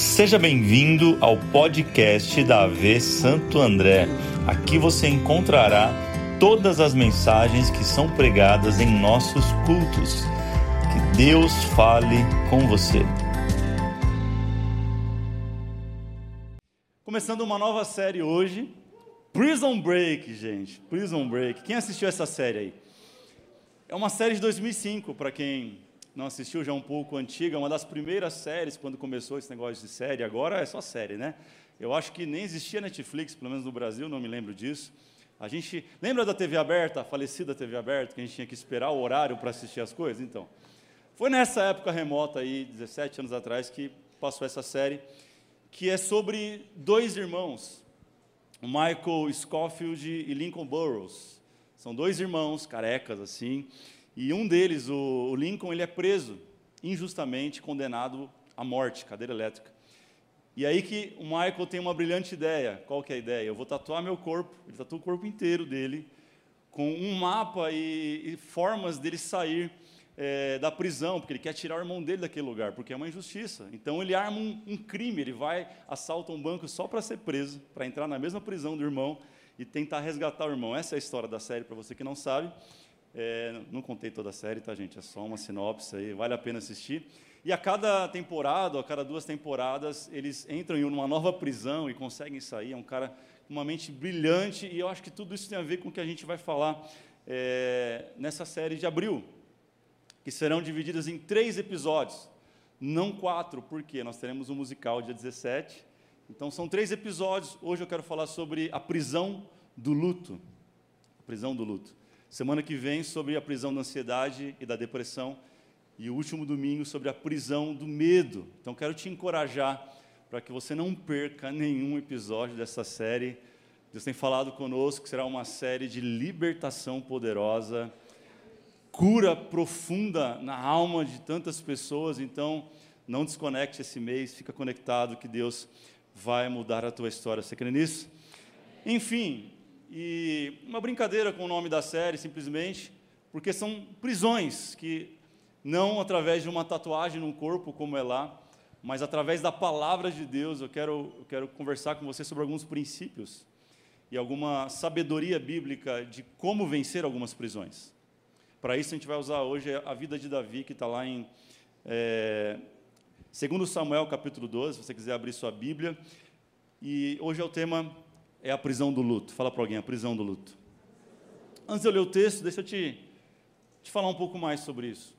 Seja bem-vindo ao podcast da AV Santo André. Aqui você encontrará todas as mensagens que são pregadas em nossos cultos. Que Deus fale com você. Começando uma nova série hoje, Prison Break, gente. Prison Break. Quem assistiu essa série aí? É uma série de 2005, para quem não assistiu, já um pouco antiga, uma das primeiras séries quando começou esse negócio de série, agora é só série, né? Eu acho que nem existia Netflix, pelo menos no Brasil, não me lembro disso. A gente lembra da TV aberta, a falecida TV aberta, que a gente tinha que esperar o horário para assistir as coisas? Então, foi nessa época remota aí, 17 anos atrás, que passou essa série, que é sobre dois irmãos, Michael Scofield e Lincoln Burroughs. São dois irmãos carecas assim, e um deles, o, Lincoln, ele é preso injustamente, condenado à morte, cadeira elétrica. E aí que o Michael tem uma brilhante ideia. Qual que é a ideia? Eu vou tatuar meu corpo, ele tatua o corpo inteiro dele, com um mapa e, e formas dele sair é, da prisão, porque ele quer tirar o irmão dele daquele lugar, porque é uma injustiça. Então ele arma um, um crime, ele vai, assalta um banco só para ser preso, para entrar na mesma prisão do irmão e tentar resgatar o irmão. Essa é a história da série, para você que não sabe. É, não contei toda a série, tá, gente? É só uma sinopse aí, vale a pena assistir. E a cada temporada, a cada duas temporadas, eles entram em uma nova prisão e conseguem sair. É um cara com uma mente brilhante, e eu acho que tudo isso tem a ver com o que a gente vai falar é, nessa série de abril, que serão divididas em três episódios, não quatro, porque nós teremos um musical dia 17. Então, são três episódios. Hoje eu quero falar sobre a prisão do luto. A prisão do luto. Semana que vem sobre a prisão da ansiedade e da depressão. E o último domingo sobre a prisão do medo. Então quero te encorajar para que você não perca nenhum episódio dessa série. Deus tem falado conosco que será uma série de libertação poderosa, cura profunda na alma de tantas pessoas. Então, não desconecte esse mês, fica conectado que Deus vai mudar a tua história. Você crê nisso? Enfim, e uma brincadeira com o nome da série, simplesmente, porque são prisões que não através de uma tatuagem no corpo, como é lá, mas através da palavra de Deus, eu quero, eu quero conversar com você sobre alguns princípios e alguma sabedoria bíblica de como vencer algumas prisões. Para isso, a gente vai usar hoje a vida de Davi, que está lá em é, 2 Samuel, capítulo 12, se você quiser abrir sua Bíblia. E hoje é o tema é a prisão do luto. Fala para alguém, a prisão do luto. Antes de eu ler o texto, deixa eu te, te falar um pouco mais sobre isso.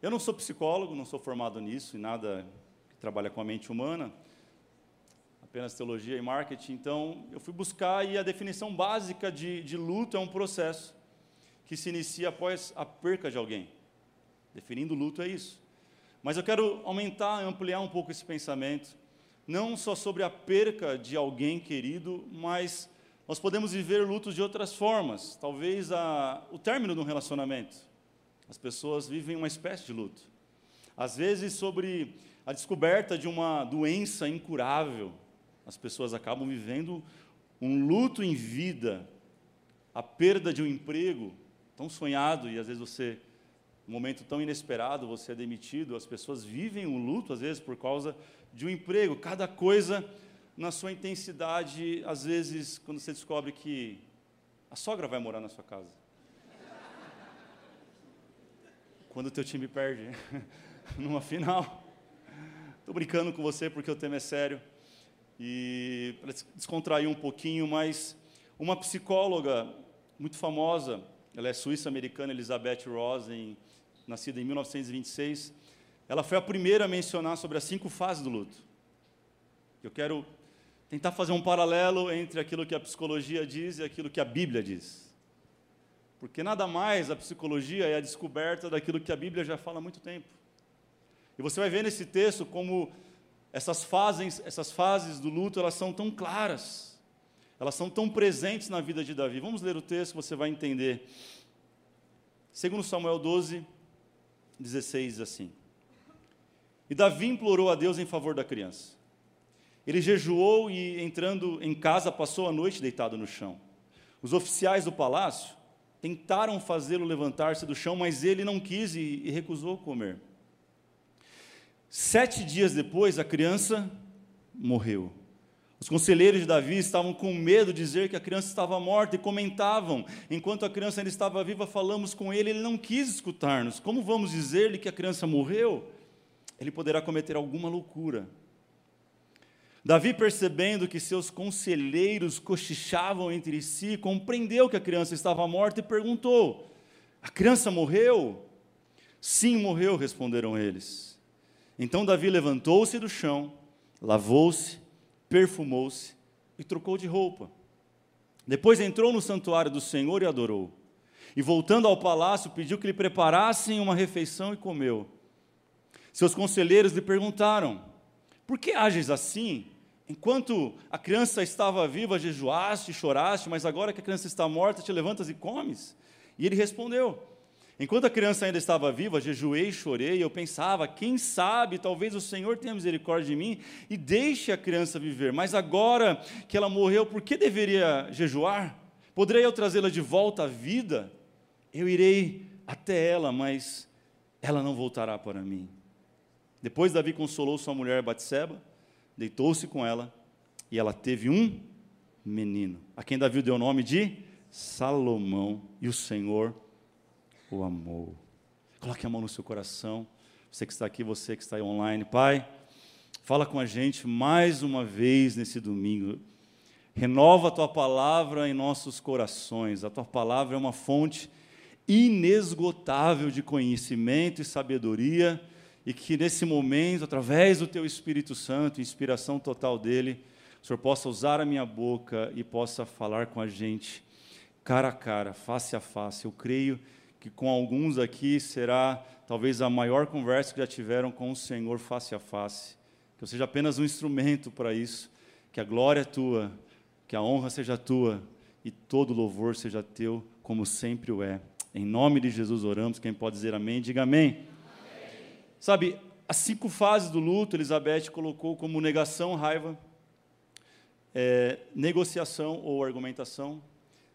Eu não sou psicólogo, não sou formado nisso, em nada que trabalha com a mente humana, apenas teologia e marketing. Então, eu fui buscar e a definição básica de, de luto é um processo que se inicia após a perca de alguém. Definindo luto é isso. Mas eu quero aumentar, ampliar um pouco esse pensamento não só sobre a perca de alguém querido, mas nós podemos viver lutos de outras formas. Talvez a, o término de um relacionamento. As pessoas vivem uma espécie de luto. Às vezes, sobre a descoberta de uma doença incurável, as pessoas acabam vivendo um luto em vida. A perda de um emprego tão sonhado e às vezes você um momento tão inesperado, você é demitido, as pessoas vivem um luto às vezes por causa de um emprego, cada coisa na sua intensidade, às vezes, quando você descobre que a sogra vai morar na sua casa. Quando o teu time perde numa final. Estou brincando com você porque o tema é sério. E para descontrair um pouquinho, mas uma psicóloga muito famosa, ela é suíça-americana, Elizabeth Rosen, nascida em 1926, ela foi a primeira a mencionar sobre as cinco fases do luto. Eu quero tentar fazer um paralelo entre aquilo que a psicologia diz e aquilo que a Bíblia diz. Porque nada mais a psicologia é a descoberta daquilo que a Bíblia já fala há muito tempo. E você vai ver nesse texto como essas fases, essas fases do luto, elas são tão claras. Elas são tão presentes na vida de Davi. Vamos ler o texto, você vai entender. Segundo Samuel 12, 16 assim: e Davi implorou a Deus em favor da criança. Ele jejuou e, entrando em casa, passou a noite deitado no chão. Os oficiais do palácio tentaram fazê-lo levantar-se do chão, mas ele não quis e, recusou comer. Sete dias depois, a criança morreu. Os conselheiros de Davi estavam com medo de dizer que a criança estava morta e comentavam: enquanto a criança ainda estava viva, falamos com ele, ele não quis escutar-nos. Como vamos dizer-lhe que a criança morreu? Ele poderá cometer alguma loucura. Davi, percebendo que seus conselheiros cochichavam entre si, compreendeu que a criança estava morta e perguntou: A criança morreu? Sim, morreu, responderam eles. Então Davi levantou-se do chão, lavou-se perfumou-se e trocou de roupa. Depois entrou no santuário do Senhor e adorou. E voltando ao palácio, pediu que lhe preparassem uma refeição e comeu. Seus conselheiros lhe perguntaram: Por que ages assim? Enquanto a criança estava viva, jejuaste e choraste, mas agora que a criança está morta, te levantas e comes? E ele respondeu: Enquanto a criança ainda estava viva, jejuei e chorei. Eu pensava, quem sabe, talvez o Senhor tenha misericórdia de mim e deixe a criança viver. Mas agora que ela morreu, por que deveria jejuar? Poderei eu trazê-la de volta à vida? Eu irei até ela, mas ela não voltará para mim. Depois Davi consolou sua mulher Batseba, deitou-se com ela e ela teve um menino, a quem Davi deu o nome de Salomão, e o Senhor o amou. Coloque a mão no seu coração. Você que está aqui, você que está aí online. Pai, fala com a gente mais uma vez nesse domingo. Renova a tua palavra em nossos corações. A tua palavra é uma fonte inesgotável de conhecimento e sabedoria, e que nesse momento, através do teu Espírito Santo, inspiração total dele, o Senhor possa usar a minha boca e possa falar com a gente cara a cara, face a face. Eu creio que com alguns aqui será talvez a maior conversa que já tiveram com o Senhor face a face. Que eu seja apenas um instrumento para isso. Que a glória é tua, que a honra seja tua e todo louvor seja teu, como sempre o é. Em nome de Jesus oramos. Quem pode dizer amém, diga amém. Sabe, as cinco fases do luto, Elizabeth colocou como negação, raiva, é, negociação ou argumentação,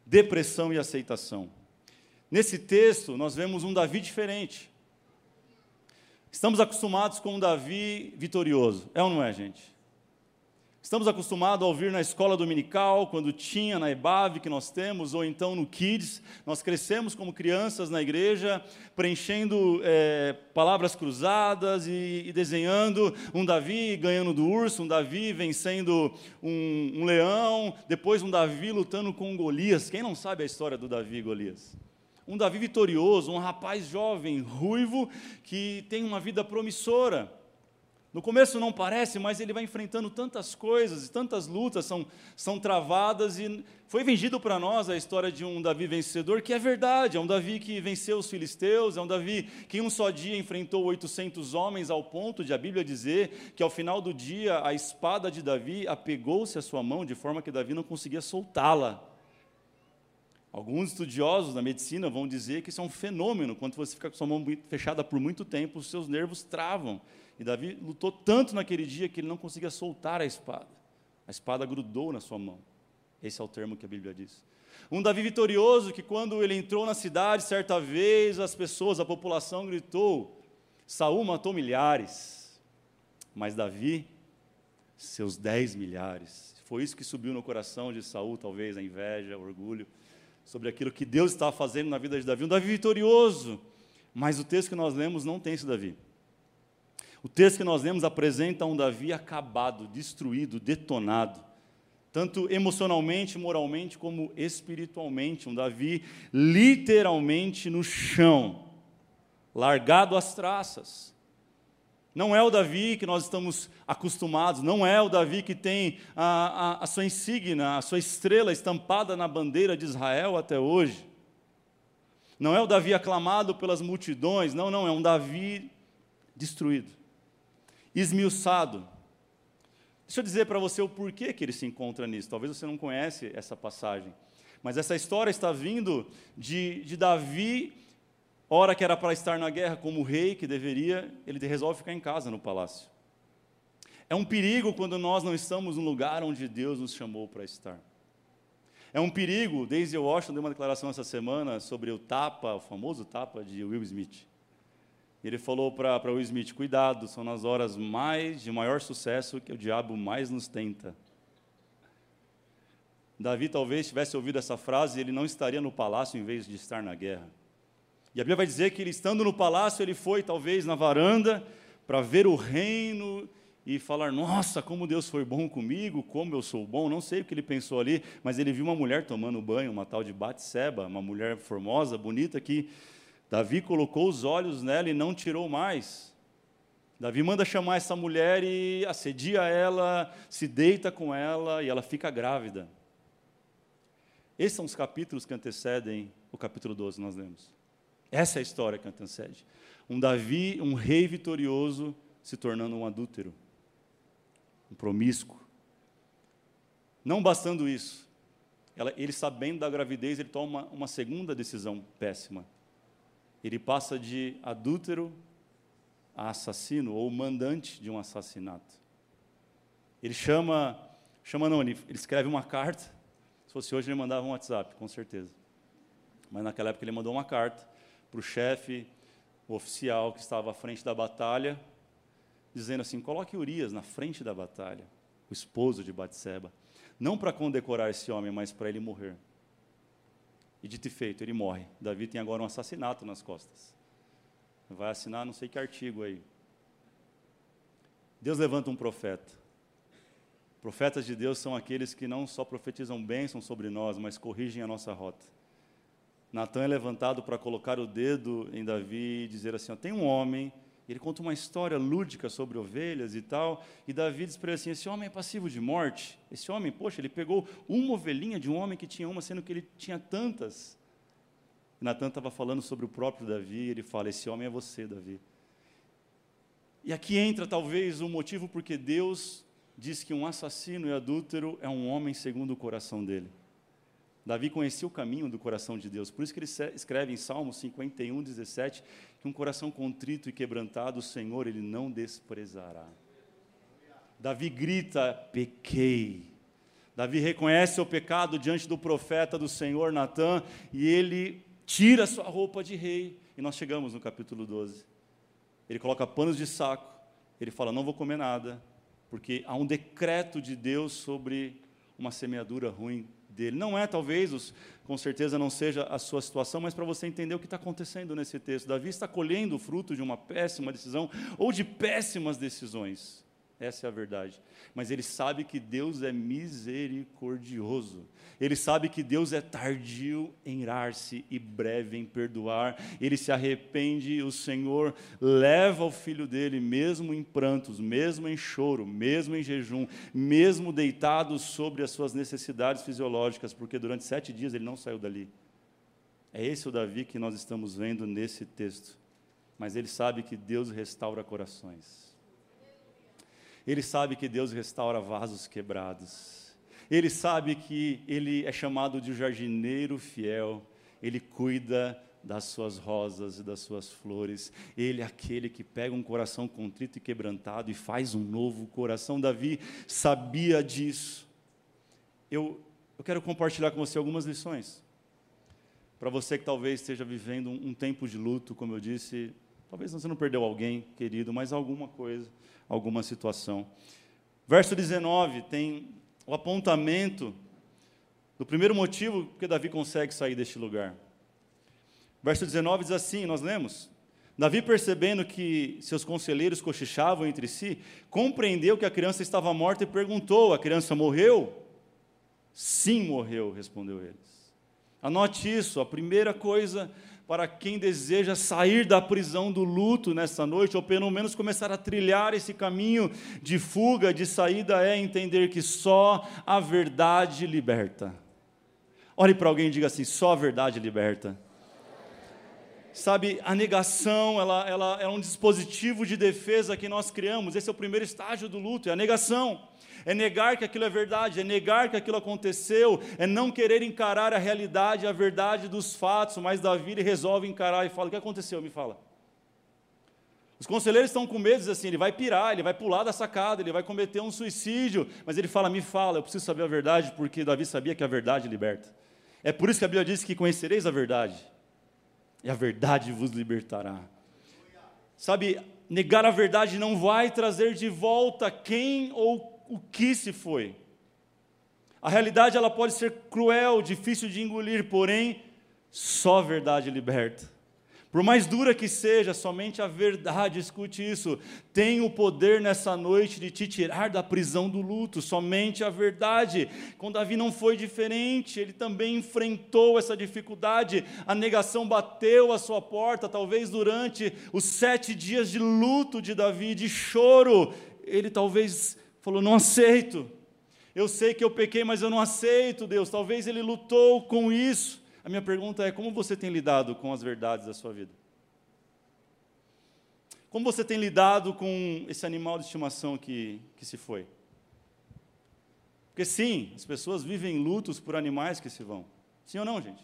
depressão e aceitação. Nesse texto, nós vemos um Davi diferente. Estamos acostumados com um Davi vitorioso. É ou não é, gente? Estamos acostumados a ouvir na escola dominical, quando tinha na EBAV que nós temos, ou então no Kids. Nós crescemos como crianças na igreja, preenchendo é, palavras cruzadas e, e, desenhando um Davi ganhando do urso, um Davi vencendo um, um leão, depois um Davi lutando com Golias. Quem não sabe a história do Davi e Golias? um Davi vitorioso, um rapaz jovem, ruivo, que tem uma vida promissora. No começo não parece, mas ele vai enfrentando tantas coisas, tantas lutas são, são travadas, e foi vendido para nós a história de um Davi vencedor, que é verdade, é um Davi que venceu os filisteus, é um Davi que em um só dia enfrentou 800 homens, ao ponto de a Bíblia dizer que ao final do dia a espada de Davi apegou-se à sua mão, de forma que Davi não conseguia soltá-la. Alguns estudiosos da medicina vão dizer que isso é um fenômeno. Quando você fica com sua mão fechada por muito tempo, os seus nervos travam. E Davi lutou tanto naquele dia que ele não conseguia soltar a espada. A espada grudou na sua mão. Esse é o termo que a Bíblia diz. Um Davi vitorioso que, quando ele entrou na cidade, certa vez, as pessoas, a população gritou: Saul matou milhares, mas Davi, seus dez milhares. Foi isso que subiu no coração de Saul, talvez a inveja, o orgulho sobre aquilo que Deus estava fazendo na vida de Davi. Um Davi vitorioso. Mas o texto que nós lemos não tem esse Davi. O texto que nós lemos apresenta um Davi acabado, destruído, detonado, tanto emocionalmente, moralmente, como espiritualmente. Um Davi literalmente no chão, largado às traças. Não é o Davi que nós estamos acostumados, não é o Davi que tem a, a, a, sua insígnia, a sua estrela estampada na bandeira de Israel até hoje. Não é o Davi aclamado pelas multidões, não, não, é um Davi destruído, esmiuçado. Deixa eu dizer para você o porquê que ele se encontra nisso. Talvez você não conhece essa passagem, mas essa história está vindo de, de Davi Hora que era para estar na guerra como rei, que deveria, ele resolve ficar em casa no palácio. É um perigo quando nós não estamos no lugar onde Deus nos chamou para estar. É um perigo, desde Washington deu uma declaração essa semana sobre o tapa, o famoso tapa de Will Smith. Ele falou para Will Smith: cuidado, são nas horas mais de maior sucesso que o diabo mais nos tenta. Davi talvez tivesse ouvido essa frase, ele não estaria no palácio em vez de estar na guerra. E a Bíblia vai dizer que ele estando no palácio, ele foi talvez na varanda para ver o reino e falar: Nossa, como Deus foi bom comigo, como eu sou bom. Não sei o que ele pensou ali, mas ele viu uma mulher tomando banho, uma tal de Batseba, uma mulher formosa, bonita, que Davi colocou os olhos nela e não tirou mais. Davi manda chamar essa mulher e assedia ela, se deita com ela e ela fica grávida. Esses são os capítulos que antecedem o capítulo 12 nós lemos. Essa é a história que antecede. Um Davi, um rei vitorioso, se tornando um adúltero, um promíscuo. Não bastando isso, ela, ele sabendo da gravidez, ele toma uma, uma segunda decisão péssima. Ele passa de adúltero a assassino ou mandante de um assassinato. Ele chama, chama não, ele, ele escreve uma carta se fosse hoje, ele mandava um WhatsApp, com certeza. Mas naquela época ele mandou uma carta para o chefe, o oficial que estava à frente da batalha, dizendo assim: coloque Urias na frente da batalha, o esposo de Batseba. Não para condecorar esse homem, mas para ele morrer. E dito e feito, ele morre. Davi tem agora um assassinato nas costas. Vai assinar não sei que artigo aí. Deus levanta um profeta. Profetas de Deus são aqueles que não só profetizam bênção sobre nós, mas corrigem a nossa rota. Natan é levantado para colocar o dedo em Davi e dizer assim: ó, tem um homem, ele conta uma história lúdica sobre ovelhas e tal, e Davi diz para ele assim: esse homem é passivo de morte. Esse homem, poxa, ele pegou uma ovelhinha de um homem que tinha uma, sendo que ele tinha tantas. E Natan estava falando sobre o próprio Davi, e ele fala: esse homem é você, Davi. E aqui entra talvez o motivo porque Deus diz que um assassino e adúltero é um homem segundo o coração dele. Davi conhecia o caminho do coração de Deus, por isso que ele escreve em Salmo 51, 17, um coração contrito e quebrantado, o Senhor, ele não desprezará. Davi grita: pequei. Davi reconhece o pecado diante do profeta do Senhor, Natã, e ele tira sua roupa de rei. E nós chegamos no capítulo 12. Ele coloca panos de saco, ele fala: Não vou comer nada, porque há um decreto de Deus sobre uma semeadura ruim dele. Não é, talvez, os, com certeza não seja a sua situação, mas para você entender o que está acontecendo nesse texto. Davi está colhendo o fruto de uma péssima decisão ou de péssimas decisões. Essa é a verdade. Mas ele sabe que Deus é misericordioso. Ele sabe que Deus é tardio em irar-se e breve em perdoar. Ele se arrepende e o Senhor leva o filho dele, mesmo em prantos, mesmo em choro, mesmo em jejum, mesmo deitado sobre as suas necessidades fisiológicas, porque durante sete dias ele não saiu dali. É esse o Davi que nós estamos vendo nesse texto. Mas ele sabe que Deus restaura corações. Ele sabe que Deus restaura vasos quebrados. Ele sabe que ele é chamado de jardineiro fiel. Ele cuida das suas rosas e das suas flores. Ele é aquele que pega um coração contrito e quebrantado e faz um novo coração. Davi sabia disso. Eu, eu quero compartilhar com você algumas lições. Para você que talvez esteja vivendo um, um tempo de luto, como eu disse, talvez você não perdeu alguém querido, mas alguma coisa alguma situação. Verso 19 tem o apontamento do primeiro motivo porque Davi consegue sair deste lugar. Verso 19 diz assim: nós lemos. Davi, percebendo que seus conselheiros cochichavam entre si, compreendeu que a criança estava morta e perguntou: A criança morreu? Sim, morreu, respondeu eles. Anote isso, a primeira coisa para quem deseja sair da prisão do luto nesta noite, ou pelo menos começar a trilhar esse caminho de fuga, de saída, é entender que só a verdade liberta. Olhe para alguém e diga assim: só a verdade liberta. Sabe, a negação ela, ela é um dispositivo de defesa que nós criamos. Esse é o primeiro estágio do luto, é a negação é negar que aquilo é verdade, é negar que aquilo aconteceu, é não querer encarar a realidade, a verdade dos fatos, mas Davi resolve encarar e fala: O que aconteceu? Me fala. Os conselheiros estão com medo, assim, ele vai pirar, ele vai pular da sacada, ele vai cometer um suicídio, mas ele fala: Me fala, eu preciso saber a verdade, porque Davi sabia que a verdade liberta. É por isso que a Bíblia diz que conhecereis a verdade, e a verdade vos libertará. Sabe, negar a verdade não vai trazer de volta quem ou o que se foi. A realidade ela pode ser cruel, difícil de engolir, porém só a verdade liberta. Por mais dura que seja, somente a verdade, escute isso, tem o poder nessa noite de te tirar da prisão do luto, somente a verdade. Com Davi não foi diferente, ele também enfrentou essa dificuldade, a negação bateu à sua porta, talvez durante os sete dias de luto de Davi, de choro, ele talvez falou: Não aceito, eu sei que eu pequei, mas eu não aceito, Deus. Talvez ele lutou com isso. A minha pergunta é: como você tem lidado com as verdades da sua vida? Como você tem lidado com esse animal de estimação que, que se foi? Porque sim, as pessoas vivem lutos por animais que se vão. Sim ou não, gente?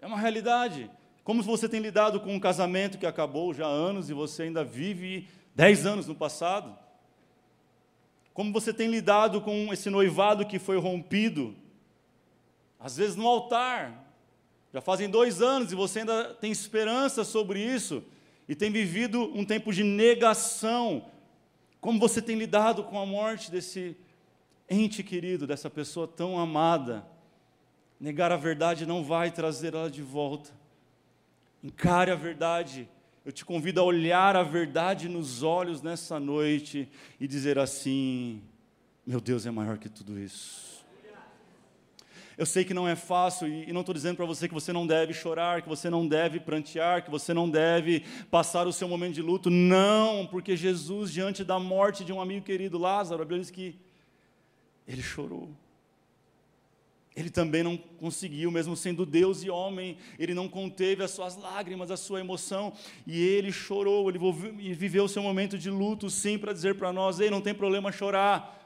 É uma realidade. Como você tem lidado com um casamento que acabou já há anos e você ainda vive dez anos no passado? Como você tem lidado com esse noivado que foi rompido? Às vezes no altar, já fazem dois anos e você ainda tem esperança sobre isso e tem vivido um tempo de negação. Como você tem lidado com a morte desse ente querido, dessa pessoa tão amada? Negar a verdade não vai trazer ela de volta. Encare a verdade. Eu te convido a olhar a verdade nos olhos nessa noite e dizer assim: Meu Deus é maior que tudo isso. Eu sei que não é fácil e não estou dizendo para você que você não deve chorar, que você não deve prantear, que você não deve passar o seu momento de luto. Não, porque Jesus, diante da morte de um amigo querido, Lázaro, a Bíblia diz que ele chorou. Ele também não conseguiu, mesmo sendo Deus e homem, ele não conteve as suas lágrimas, a sua emoção, e ele chorou, ele viveu o seu momento de luto, sim, para dizer para nós: ei, não tem problema chorar,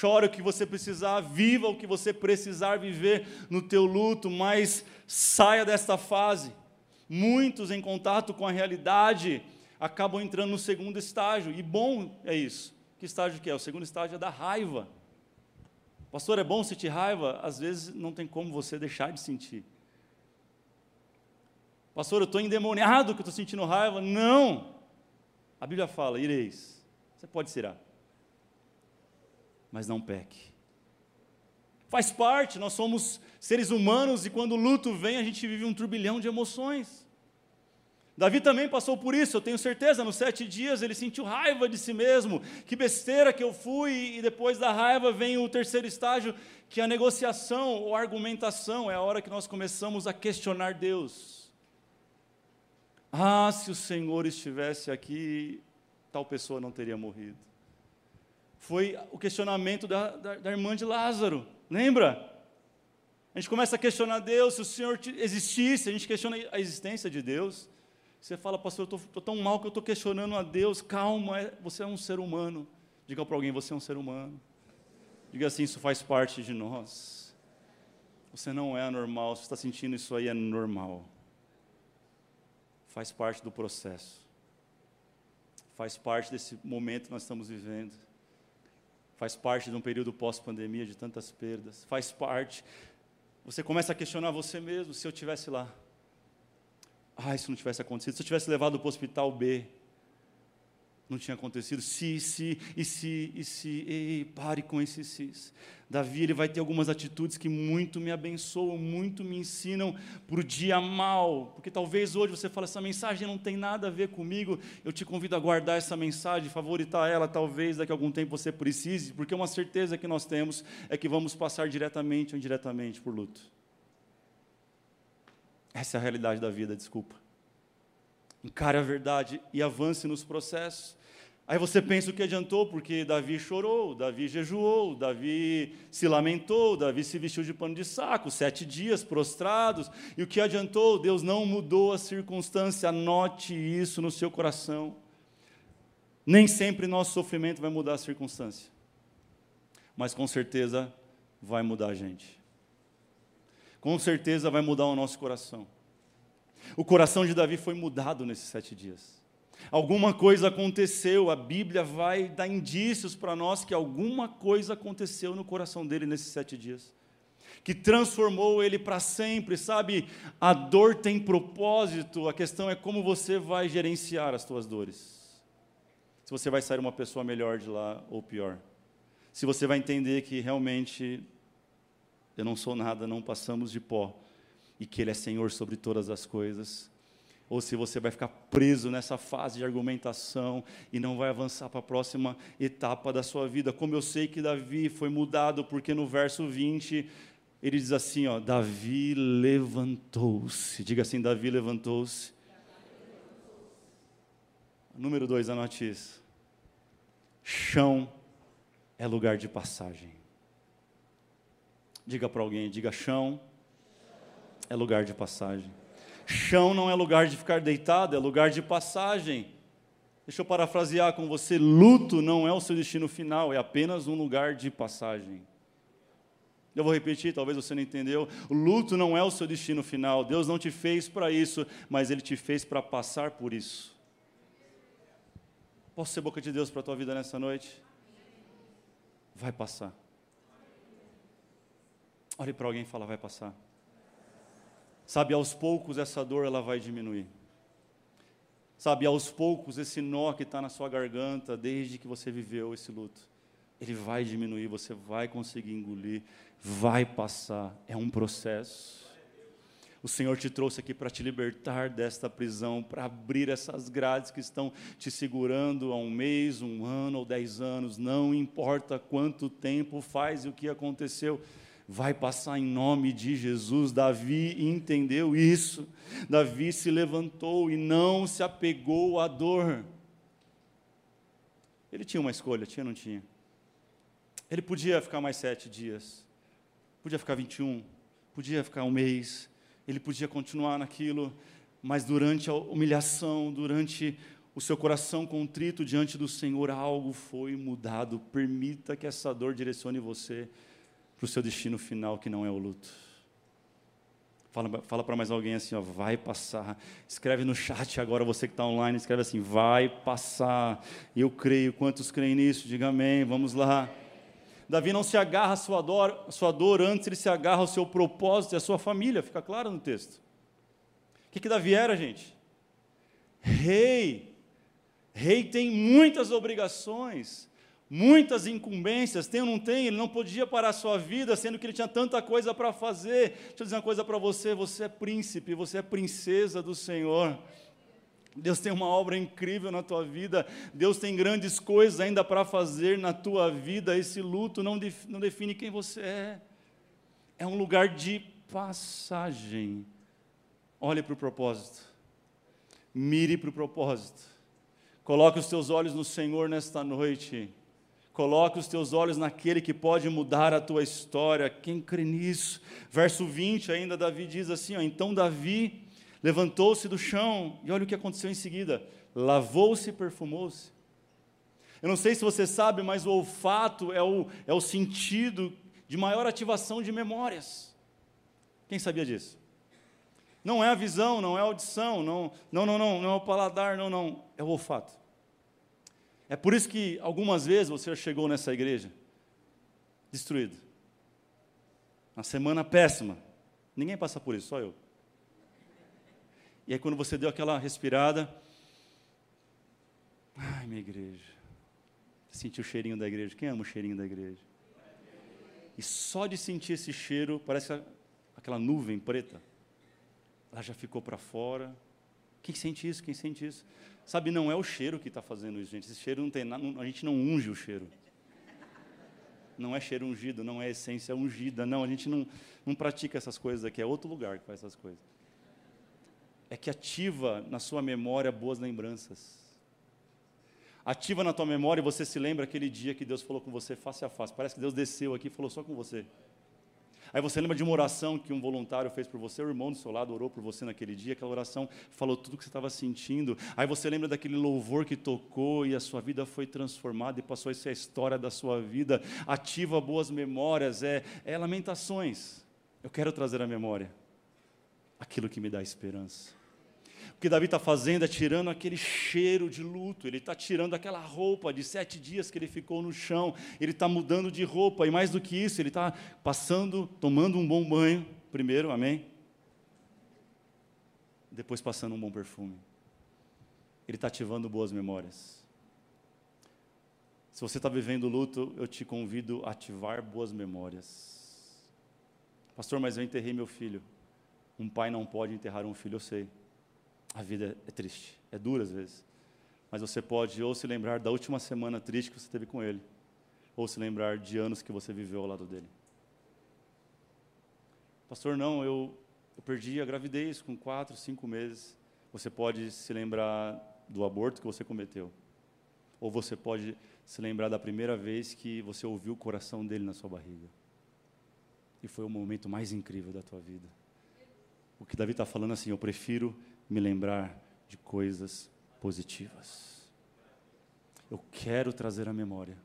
Chora o que você precisar, viva o que você precisar viver no teu luto, mas saia desta fase. Muitos em contato com a realidade acabam entrando no segundo estágio, e bom é isso. Que estágio que é? O segundo estágio é da raiva. Pastor, é bom sentir raiva? Às vezes não tem como você deixar de sentir. Pastor, eu estou endemoniado que estou sentindo raiva. Não! A Bíblia fala, ireis. Você pode ser mas não peque. Faz parte, nós somos seres humanos e quando o luto vem, a gente vive um turbilhão de emoções. Davi também passou por isso, eu tenho certeza. Nos sete dias ele sentiu raiva de si mesmo. Que besteira que eu fui, e depois da raiva vem o terceiro estágio, que é a negociação ou argumentação. É a hora que nós começamos a questionar Deus. Ah, se o Senhor estivesse aqui, tal pessoa não teria morrido foi o questionamento da, da, da irmã de Lázaro. Lembra? A gente começa a questionar Deus, se o Senhor existisse, a gente questiona a existência de Deus. Você fala, pastor, eu estou tão mal que eu estou questionando a Deus. Calma, é, você é um ser humano. Diga para alguém, você é um ser humano. Diga assim, isso faz parte de nós. Você não é anormal, você está sentindo isso aí é normal. Faz parte do processo. Faz parte desse momento que nós estamos vivendo faz parte de um período pós-pandemia de tantas perdas, faz parte. Você começa a questionar você mesmo, se eu tivesse lá. Ah, isso não tivesse acontecido, se eu tivesse levado para o hospital B, não tinha acontecido. Se, se, e se, e se, ei, pare com esse se. Davi ele vai ter algumas atitudes que muito me abençoam, muito me ensinam para o dia mal. Porque talvez hoje você fale, essa mensagem não tem nada a ver comigo. Eu te convido a guardar essa mensagem, favoritar ela, talvez daqui a algum tempo você precise, porque uma certeza que nós temos é que vamos passar diretamente ou indiretamente por luto. Essa é a realidade da vida, desculpa. Encare a verdade e avance nos processos. Aí você pensa o que adiantou, porque Davi chorou, Davi jejuou, Davi se lamentou, Davi se vestiu de pano de saco, sete dias prostrados, e o que adiantou? Deus não mudou a circunstância, anote isso no seu coração. Nem sempre nosso sofrimento vai mudar a circunstância, mas com certeza vai mudar a gente. Com certeza vai mudar o nosso coração. O coração de Davi foi mudado nesses sete dias. Alguma coisa aconteceu, a Bíblia vai dar indícios para nós que alguma coisa aconteceu no coração dele nesses sete dias. que transformou ele para sempre, sabe? A dor tem propósito, a questão é como você vai gerenciar as suas dores. Se você vai sair uma pessoa melhor de lá ou pior. Se você vai entender que realmente eu não sou nada, não passamos de pó, e que Ele é Senhor sobre todas as coisas ou se você vai ficar preso nessa fase de argumentação e não vai avançar para a próxima etapa da sua vida. Como eu sei que Davi foi mudado, porque no verso 20 ele diz assim: ó, Davi levantou-se. Diga assim: Davi levantou-se. Número dois, anote isso. Chão é lugar de passagem. Diga para alguém, diga chão é lugar de passagem. Chão não é lugar de ficar deitado, é lugar de passagem. Deixa eu parafrasear com você: luto não é o seu destino final, é apenas um lugar de passagem. Eu vou repetir, talvez você não entendeu. Luto não é o seu destino final. Deus não te fez para isso, mas Ele te fez para passar por isso. Posso ser boca de Deus para a tua vida nessa noite? Vai passar. Olhe para alguém e fala, vai passar. Sabe, aos poucos essa dor ela vai diminuir. Sabe, aos poucos esse nó que está na sua garganta, desde que você viveu esse luto, ele vai diminuir, você vai conseguir engolir, vai passar. É um processo. O Senhor te trouxe aqui para te libertar desta prisão, para abrir essas grades que estão te segurando há um mês, um ano ou dez anos, não importa quanto tempo faz e o que aconteceu vai passar em nome de Jesus. Davi entendeu isso. Davi se levantou e não se apegou à dor. Ele tinha uma escolha, tinha ou não tinha? Ele podia ficar mais sete dias, podia ficar 21, podia ficar um mês, ele podia continuar naquilo, mas durante a humilhação, durante o seu coração contrito diante do Senhor, algo foi mudado. Permita que essa dor direcione você para o seu destino final, que não é o luto. Fala, fala para mais alguém assim, ó, vai passar. Escreve no chat agora, você que está online, escreve assim, vai passar. Eu creio. Quantos creem nisso? Diga amém. Vamos lá. Davi não se agarra à sua dor, à sua dor antes ele se agarra ao seu propósito e à sua família. Fica claro no texto. O que, que Davi era, gente? Rei. Rei tem muitas obrigações muitas incumbências, tem ou não tem, ele não podia parar a sua vida, sendo que ele tinha tanta coisa para fazer. Deixa eu dizer uma coisa para você: você é príncipe, você é princesa do Senhor. Deus tem uma obra incrível na tua vida, Deus tem grandes coisas ainda para fazer na tua vida. Esse luto não, não define quem você é, é um lugar de passagem. Olhe para o propósito, mire para o propósito, coloque os teus olhos no Senhor nesta noite Coloque os teus olhos naquele que pode mudar a tua história. Quem crê nisso? Verso 20 ainda, Davi diz assim: ó, Então Davi levantou-se do chão, e olha o que aconteceu em seguida: lavou-se e perfumou-se. Eu não sei se você sabe, mas o olfato é o, é o sentido de maior ativação de memórias. Quem sabia disso? Não é a visão, não é a audição, não, não, não, não, não é o paladar, não, não, é o olfato. É por isso que algumas vezes você chegou nessa igreja destruído. Uma semana péssima. Ninguém passa por isso, só eu. E aí quando você deu aquela respirada, ai, minha igreja. Sentiu o cheirinho da igreja. Quem ama o cheirinho da igreja? E só de sentir esse cheiro, parece aquela nuvem preta. Ela já ficou para fora. Quem sente isso? Quem sente isso? Sabe, não é o cheiro que está fazendo isso, gente. Esse cheiro não tem nada, a gente não unge o cheiro. Não é cheiro ungido, não é essência ungida, não. A gente não, não pratica essas coisas aqui, é outro lugar que faz essas coisas. É que ativa na sua memória boas lembranças. Ativa na tua memória e você se lembra aquele dia que Deus falou com você face a face. Parece que Deus desceu aqui e falou só com você. Aí você lembra de uma oração que um voluntário fez por você, o irmão do seu lado orou por você naquele dia, aquela oração falou tudo o que você estava sentindo. Aí você lembra daquele louvor que tocou e a sua vida foi transformada e passou a ser a história da sua vida. Ativa boas memórias, é, é lamentações. Eu quero trazer à memória aquilo que me dá esperança. Que Davi está fazendo é tirando aquele cheiro de luto, ele está tirando aquela roupa de sete dias que ele ficou no chão, ele está mudando de roupa, e mais do que isso, ele está passando, tomando um bom banho, primeiro, amém? Depois passando um bom perfume. Ele está ativando boas memórias. Se você está vivendo luto, eu te convido a ativar boas memórias. Pastor, mas eu enterrei meu filho. Um pai não pode enterrar um filho, eu sei. A vida é triste, é dura às vezes. Mas você pode ou se lembrar da última semana triste que você teve com ele, ou se lembrar de anos que você viveu ao lado dele. Pastor, não, eu, eu perdi a gravidez com quatro, cinco meses. Você pode se lembrar do aborto que você cometeu. Ou você pode se lembrar da primeira vez que você ouviu o coração dele na sua barriga. E foi o momento mais incrível da tua vida. O que Davi está falando assim, eu prefiro me lembrar de coisas positivas. Eu quero trazer à memória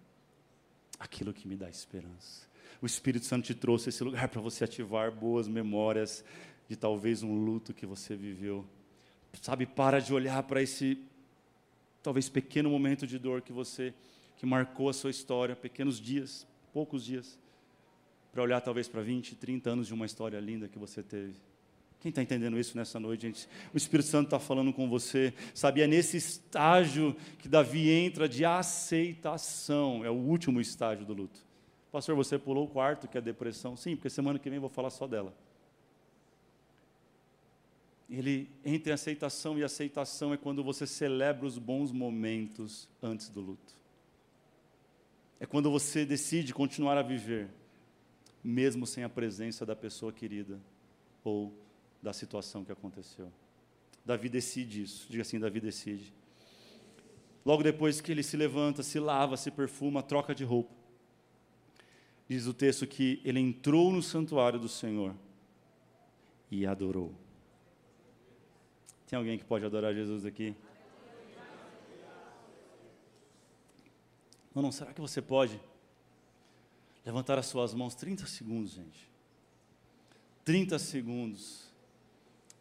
aquilo que me dá esperança. O Espírito Santo te trouxe esse lugar para você ativar boas memórias de talvez um luto que você viveu. Sabe, para de olhar para esse talvez pequeno momento de dor que você que marcou a sua história, pequenos dias, poucos dias, para olhar talvez para 20, 30 anos de uma história linda que você teve. Quem está entendendo isso nessa noite, gente? O Espírito Santo está falando com você. Sabe, é nesse estágio que Davi entra de aceitação. É o último estágio do luto. Pastor, você pulou o quarto, que é a depressão. Sim, porque semana que vem eu vou falar só dela. Ele entre aceitação e aceitação é quando você celebra os bons momentos antes do luto. É quando você decide continuar a viver, mesmo sem a presença da pessoa querida ou da situação que aconteceu. Davi decide isso. Diga assim: Davi decide. Logo depois que ele se levanta, se lava, se perfuma, troca de roupa. Diz o texto que ele entrou no santuário do Senhor e adorou. Tem alguém que pode adorar Jesus aqui? Não, não, será que você pode levantar as suas mãos 30 segundos, gente? 30 segundos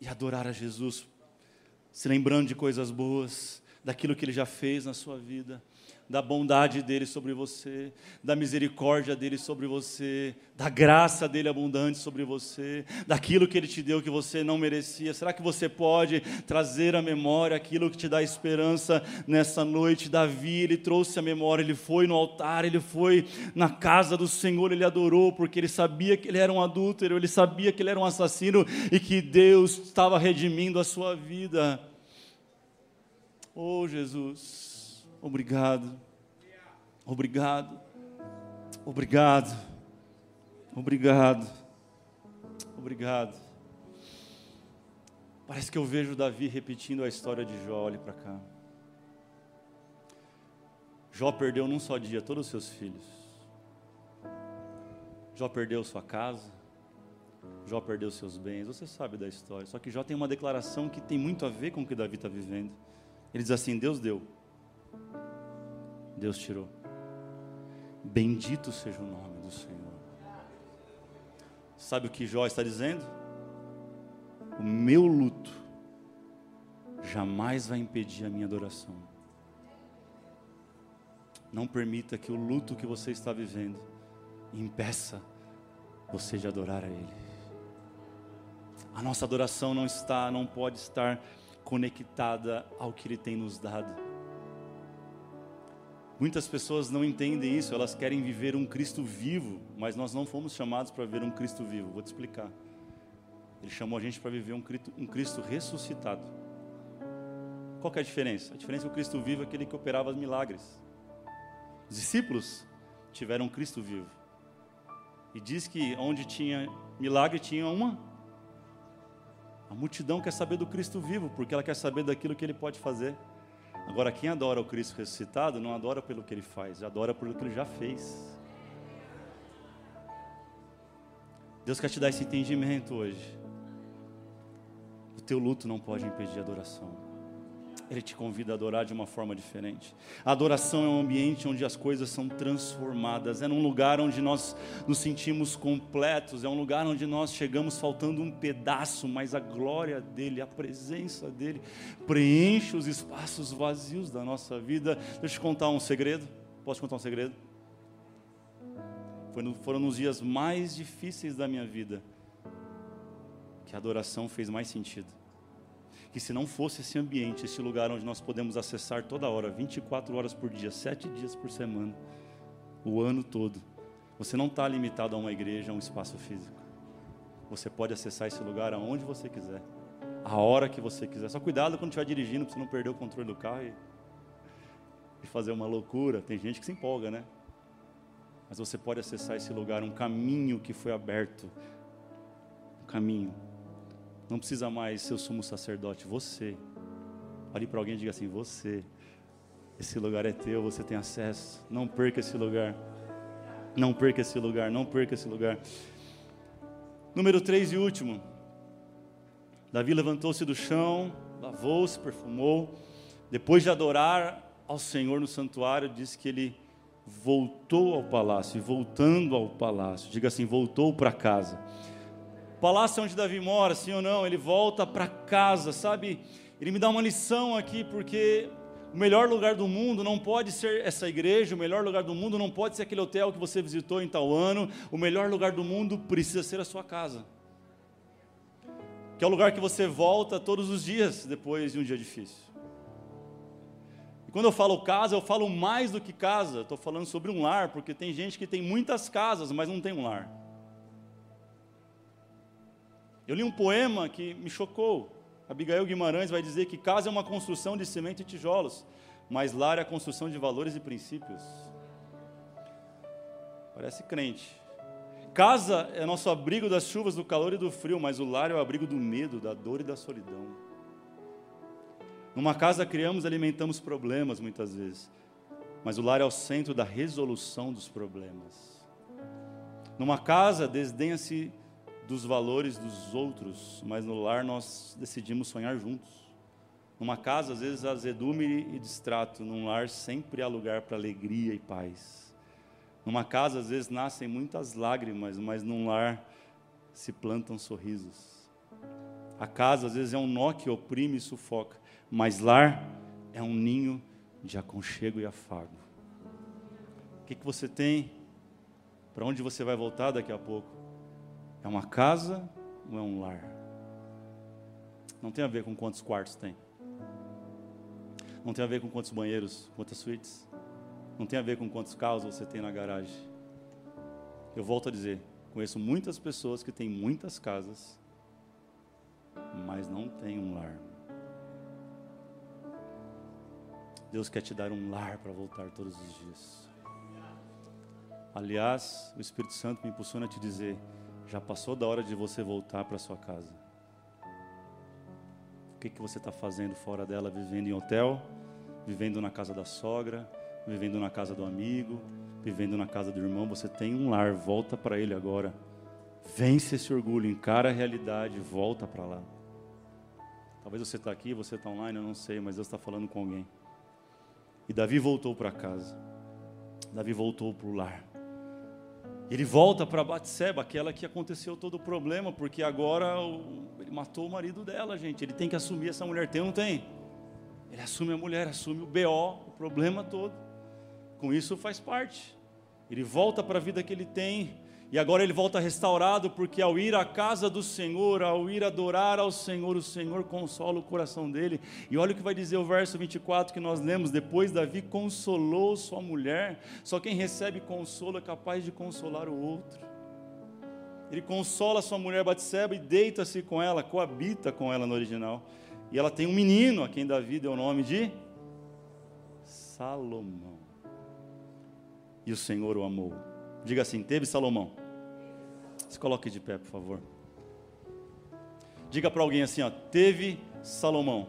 e adorar a Jesus, se lembrando de coisas boas, daquilo que Ele já fez na sua vida, da bondade dele sobre você, da misericórdia dele sobre você, da graça dele abundante sobre você, daquilo que ele te deu que você não merecia. Será que você pode trazer à memória aquilo que te dá esperança nessa noite? Davi, ele trouxe a memória, ele foi no altar, ele foi na casa do Senhor, ele adorou porque ele sabia que ele era um adúltero, ele sabia que ele era um assassino e que Deus estava redimindo a sua vida. Oh, Jesus. Obrigado. Obrigado. Obrigado. Obrigado. Obrigado. Parece que eu vejo Davi repetindo a história de Jó, olhe para cá. Jó perdeu num só dia todos os seus filhos. Jó perdeu sua casa. Jó perdeu seus bens. Você sabe da história. Só que Jó tem uma declaração que tem muito a ver com o que Davi está vivendo. Ele diz assim: Deus deu, Deus tirou. Bendito seja o nome do Senhor. Sabe o que Jó está dizendo? O meu luto jamais vai impedir a minha adoração. Não permita que o luto que você está vivendo impeça você de adorar a Ele. A nossa adoração não está, não pode estar conectada ao que Ele tem nos dado. Muitas pessoas não entendem isso, elas querem viver um Cristo vivo, mas nós não fomos chamados para ver um Cristo vivo. Vou te explicar. Ele chamou a gente para viver um Cristo, um Cristo ressuscitado. Qual é a diferença? A diferença é que o Cristo vivo é aquele que operava os milagres. Os discípulos tiveram um Cristo vivo. E diz que onde tinha milagre tinha uma. A multidão quer saber do Cristo vivo, porque ela quer saber daquilo que ele pode fazer. Agora, quem adora o Cristo ressuscitado não adora pelo que ele faz, adora pelo que ele já fez. Deus quer te dar esse entendimento hoje. O teu luto não pode impedir a adoração. Ele te convida a adorar de uma forma diferente. A adoração é um ambiente onde as coisas são transformadas, é um lugar onde nós nos sentimos completos, é um lugar onde nós chegamos faltando um pedaço, mas a glória dEle, a presença dEle, preenche os espaços vazios da nossa vida. Deixa eu te contar um segredo. Posso contar um segredo? Foram nos dias mais difíceis da minha vida que a adoração fez mais sentido que se não fosse esse ambiente, esse lugar onde nós podemos acessar toda hora, 24 horas por dia, 7 dias por semana, o ano todo, você não está limitado a uma igreja, a um espaço físico. Você pode acessar esse lugar aonde você quiser, a hora que você quiser. Só cuidado quando estiver dirigindo para você não perder o controle do carro e, e fazer uma loucura. Tem gente que se empolga, né? Mas você pode acessar esse lugar, um caminho que foi aberto. Um caminho não precisa mais ser o sumo sacerdote, você. Olhe para alguém e diga assim: Você. Esse lugar é teu, você tem acesso. Não perca esse lugar. Não perca esse lugar, não perca esse lugar. Número 3 e último. Davi levantou-se do chão, lavou-se, perfumou. Depois de adorar ao Senhor no santuário, disse que ele voltou ao palácio. E voltando ao palácio, diga assim: voltou para casa palácio onde Davi mora, sim ou não, ele volta para casa, sabe? Ele me dá uma lição aqui, porque o melhor lugar do mundo não pode ser essa igreja, o melhor lugar do mundo não pode ser aquele hotel que você visitou em tal ano, o melhor lugar do mundo precisa ser a sua casa. Que é o lugar que você volta todos os dias depois de um dia difícil. E quando eu falo casa, eu falo mais do que casa, estou falando sobre um lar, porque tem gente que tem muitas casas, mas não tem um lar. Eu li um poema que me chocou. Abigail Guimarães vai dizer que casa é uma construção de cimento e tijolos, mas lar é a construção de valores e princípios. Parece crente. Casa é nosso abrigo das chuvas, do calor e do frio, mas o lar é o abrigo do medo, da dor e da solidão. Numa casa criamos e alimentamos problemas muitas vezes, mas o lar é o centro da resolução dos problemas. Numa casa desdenha-se dos valores dos outros, mas no lar nós decidimos sonhar juntos. Numa casa, às vezes, azedume e distrato, num lar sempre há lugar para alegria e paz. Numa casa, às vezes, nascem muitas lágrimas, mas num lar se plantam sorrisos. A casa, às vezes, é um nó que oprime e sufoca, mas lar é um ninho de aconchego e afago. O que, que você tem? Para onde você vai voltar daqui a pouco? É uma casa ou é um lar? Não tem a ver com quantos quartos tem. Não tem a ver com quantos banheiros, quantas suítes. Não tem a ver com quantos carros você tem na garagem. Eu volto a dizer, conheço muitas pessoas que têm muitas casas, mas não têm um lar. Deus quer te dar um lar para voltar todos os dias. Aliás, o Espírito Santo me impulsiona a te dizer: já passou da hora de você voltar para sua casa. O que, que você está fazendo fora dela? Vivendo em hotel, vivendo na casa da sogra, vivendo na casa do amigo, vivendo na casa do irmão. Você tem um lar, volta para ele agora. Vence esse orgulho, encara a realidade, volta para lá. Talvez você está aqui, você está online, eu não sei, mas Deus está falando com alguém. E Davi voltou para casa. Davi voltou para o lar. Ele volta para Batseba, aquela que aconteceu todo o problema, porque agora o, ele matou o marido dela, gente. Ele tem que assumir essa mulher, tem ou não tem? Ele assume a mulher, assume o BO, o problema todo. Com isso faz parte. Ele volta para a vida que ele tem, e agora ele volta restaurado, porque ao ir à casa do Senhor, ao ir adorar ao Senhor, o Senhor consola o coração dele. E olha o que vai dizer o verso 24 que nós lemos: depois Davi consolou sua mulher. Só quem recebe consolo é capaz de consolar o outro. Ele consola sua mulher Batseba e deita-se com ela, coabita com ela no original. E ela tem um menino, a quem Davi deu o nome de Salomão. E o Senhor o amou Diga assim: teve Salomão. Se coloque de pé, por favor. Diga para alguém assim: ó, teve Salomão.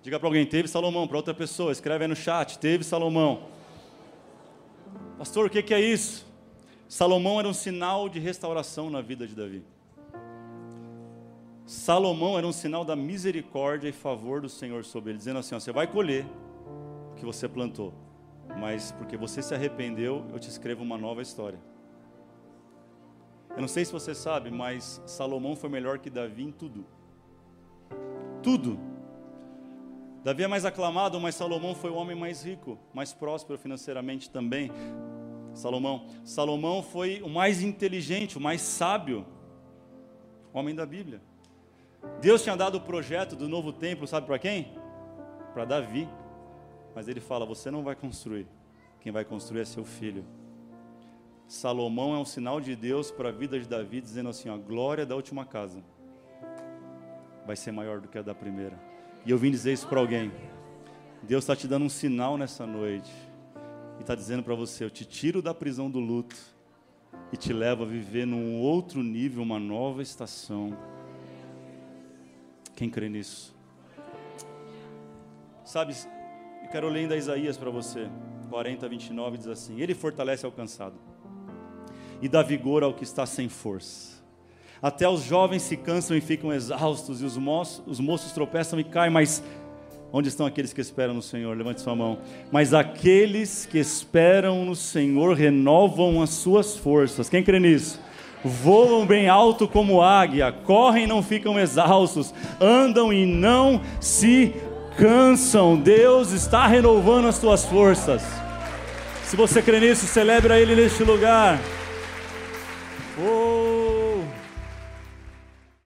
Diga para alguém: teve Salomão. Para outra pessoa, escreve aí no chat: teve Salomão. Pastor, o que, que é isso? Salomão era um sinal de restauração na vida de Davi. Salomão era um sinal da misericórdia e favor do Senhor sobre ele, dizendo assim: ó, você vai colher o que você plantou, mas porque você se arrependeu, eu te escrevo uma nova história. Eu não sei se você sabe, mas Salomão foi melhor que Davi em tudo. Tudo. Davi é mais aclamado, mas Salomão foi o homem mais rico, mais próspero financeiramente também. Salomão. Salomão foi o mais inteligente, o mais sábio homem da Bíblia. Deus tinha dado o projeto do novo templo, sabe para quem? Para Davi. Mas ele fala: Você não vai construir, quem vai construir é seu filho. Salomão é um sinal de Deus para a vida de Davi, dizendo assim: a glória da última casa vai ser maior do que a da primeira. E eu vim dizer isso para alguém. Deus está te dando um sinal nessa noite e está dizendo para você: eu te tiro da prisão do luto e te levo a viver num outro nível, uma nova estação. Quem crê nisso? Sabe, eu quero ler ainda Isaías para você, 40, 29, diz assim: Ele fortalece ao cansado e dá vigor ao que está sem força. Até os jovens se cansam e ficam exaustos, e os moços, os moços tropeçam e caem, mas onde estão aqueles que esperam no Senhor? Levante sua mão. Mas aqueles que esperam no Senhor renovam as suas forças. Quem crê nisso? Voam bem alto como águia, correm e não ficam exaustos, andam e não se cansam. Deus está renovando as tuas forças. Se você crê nisso, celebra Ele neste lugar.